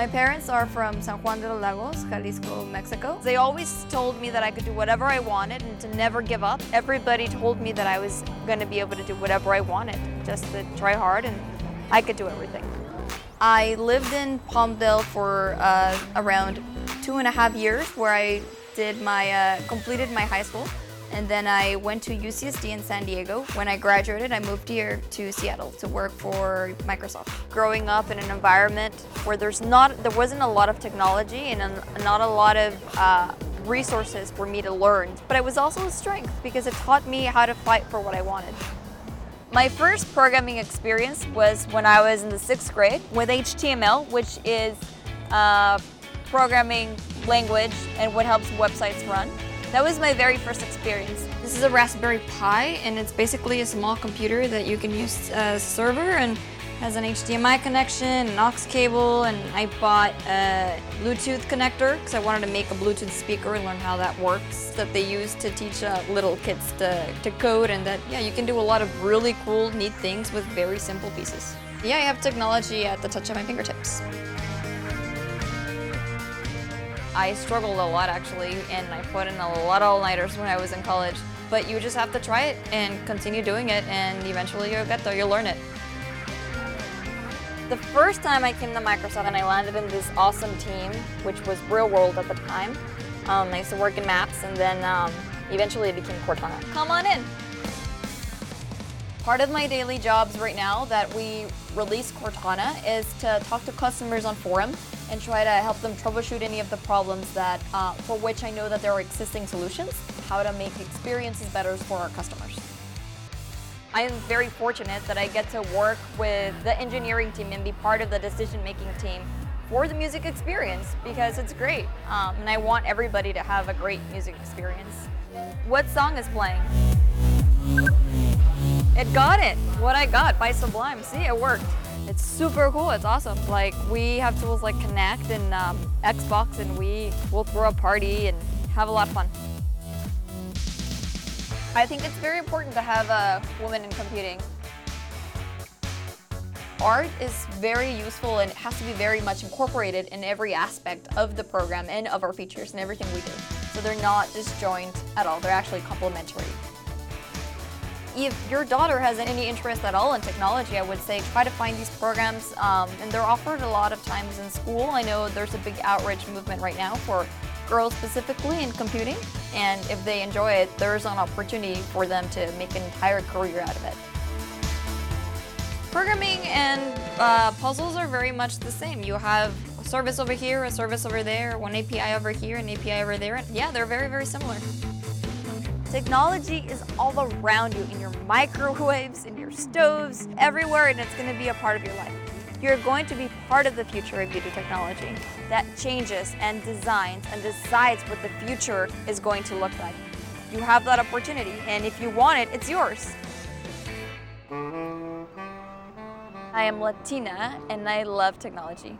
My parents are from San Juan de los Lagos, Jalisco, Mexico. They always told me that I could do whatever I wanted and to never give up. Everybody told me that I was going to be able to do whatever I wanted, just to try hard and I could do everything. I lived in Palmdale for uh, around two and a half years where I did my, uh, completed my high school. And then I went to UCSD in San Diego. When I graduated, I moved here to Seattle to work for Microsoft. Growing up in an environment where there's not, there wasn't a lot of technology and not a lot of uh, resources for me to learn. But it was also a strength because it taught me how to fight for what I wanted. My first programming experience was when I was in the sixth grade with HTML, which is a programming language and what helps websites run. That was my very first experience. This is a Raspberry Pi and it's basically a small computer that you can use as a server and has an HDMI connection, an aux cable, and I bought a Bluetooth connector because I wanted to make a Bluetooth speaker and learn how that works that they use to teach uh, little kids to, to code and that, yeah, you can do a lot of really cool, neat things with very simple pieces. Yeah, I have technology at the touch of my fingertips. I struggled a lot actually, and I put in a lot of all-nighters when I was in college. But you just have to try it and continue doing it, and eventually you'll get there, you'll learn it. The first time I came to Microsoft and I landed in this awesome team, which was Real World at the time. Um, I used to work in Maps, and then um, eventually it became Cortana. Come on in. Part of my daily jobs right now that we release Cortana is to talk to customers on forum and try to help them troubleshoot any of the problems that, uh, for which I know that there are existing solutions, how to make experiences better for our customers. I am very fortunate that I get to work with the engineering team and be part of the decision-making team for the music experience because it's great. Um, and I want everybody to have a great music experience. What song is playing? It got it. What I got by Sublime. See, it worked. It's super cool. It's awesome. Like we have tools like Kinect and um, Xbox, and we will throw a party and have a lot of fun. I think it's very important to have a woman in computing. Art is very useful and it has to be very much incorporated in every aspect of the program and of our features and everything we do. So they're not disjoint at all, they're actually complementary. If your daughter has any interest at all in technology, I would say try to find these programs, um, and they're offered a lot of times in school. I know there's a big outreach movement right now for girls specifically in computing, and if they enjoy it, there's an opportunity for them to make an entire career out of it. Programming and uh, puzzles are very much the same. You have a service over here, a service over there, one API over here, an API over there. Yeah, they're very, very similar. Technology is all around you in your microwaves, in your stoves, everywhere, and it's going to be a part of your life. You're going to be part of the future of do technology that changes and designs and decides what the future is going to look like. You have that opportunity, and if you want it, it's yours. I am Latina, and I love technology.